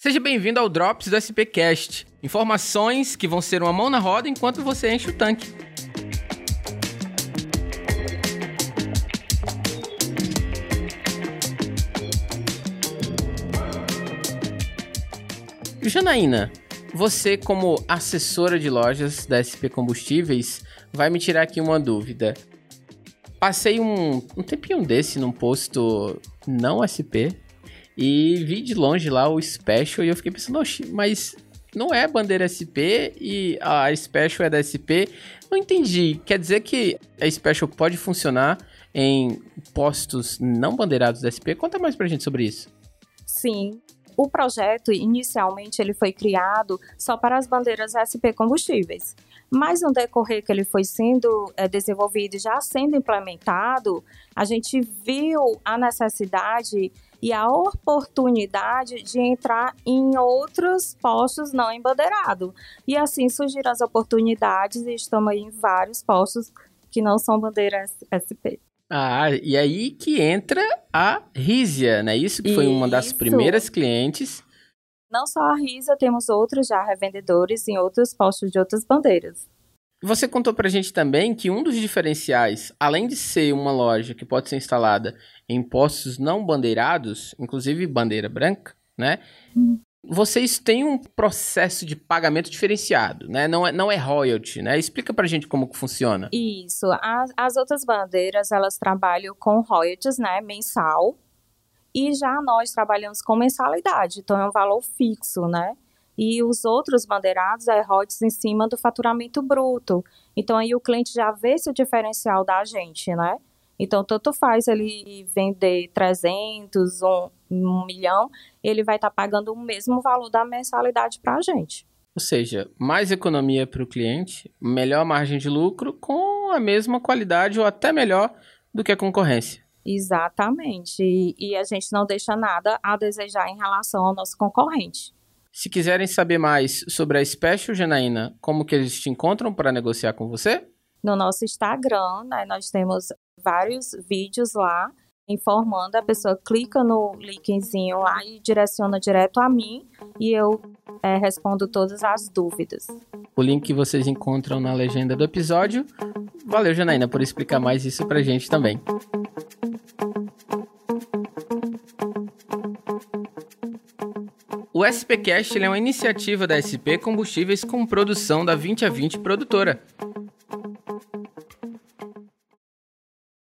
Seja bem-vindo ao Drops do SPcast. Informações que vão ser uma mão na roda enquanto você enche o tanque. Janaína, você como assessora de lojas da SP Combustíveis vai me tirar aqui uma dúvida. Passei um, um tempinho desse num posto não SP e vi de longe lá o Special e eu fiquei pensando, mas não é bandeira SP e a Special é da SP. Não entendi. Quer dizer que a Special pode funcionar em postos não bandeirados da SP? Conta mais pra gente sobre isso. Sim. O projeto, inicialmente, ele foi criado só para as bandeiras SP combustíveis. Mas no decorrer que ele foi sendo é, desenvolvido e já sendo implementado, a gente viu a necessidade e a oportunidade de entrar em outros postos não embandeirados. E assim surgiram as oportunidades e estamos aí em vários postos que não são bandeiras SP. Ah, e aí que entra a Rízia, né? Isso que foi Isso. uma das primeiras clientes. Não só a Rízia, temos outros já revendedores em outros postos de outras bandeiras. Você contou pra gente também que um dos diferenciais, além de ser uma loja que pode ser instalada em postos não bandeirados, inclusive bandeira branca, né? Hum. Vocês têm um processo de pagamento diferenciado, né? Não é, não é royalty, né? Explica pra gente como que funciona. Isso. As, as outras bandeiras, elas trabalham com royalties, né? Mensal. E já nós trabalhamos com mensalidade, então é um valor fixo, né? E os outros bandeirados é royalties em cima do faturamento bruto. Então aí o cliente já vê esse diferencial da gente, né? Então tanto faz ele vender 300, um, um milhão, ele vai estar tá pagando o mesmo valor da mensalidade para a gente. Ou seja, mais economia para o cliente, melhor margem de lucro com a mesma qualidade ou até melhor do que a concorrência. Exatamente. E, e a gente não deixa nada a desejar em relação ao nosso concorrente. Se quiserem saber mais sobre a Special Janaína, como que eles te encontram para negociar com você? No nosso Instagram, né, nós temos vários vídeos lá informando, a pessoa clica no linkzinho lá e direciona direto a mim e eu é, respondo todas as dúvidas. O link que vocês encontram na legenda do episódio. Valeu, Janaína, por explicar mais isso pra gente também. O SPcast é uma iniciativa da SP Combustíveis com produção da 20 a 20 produtora.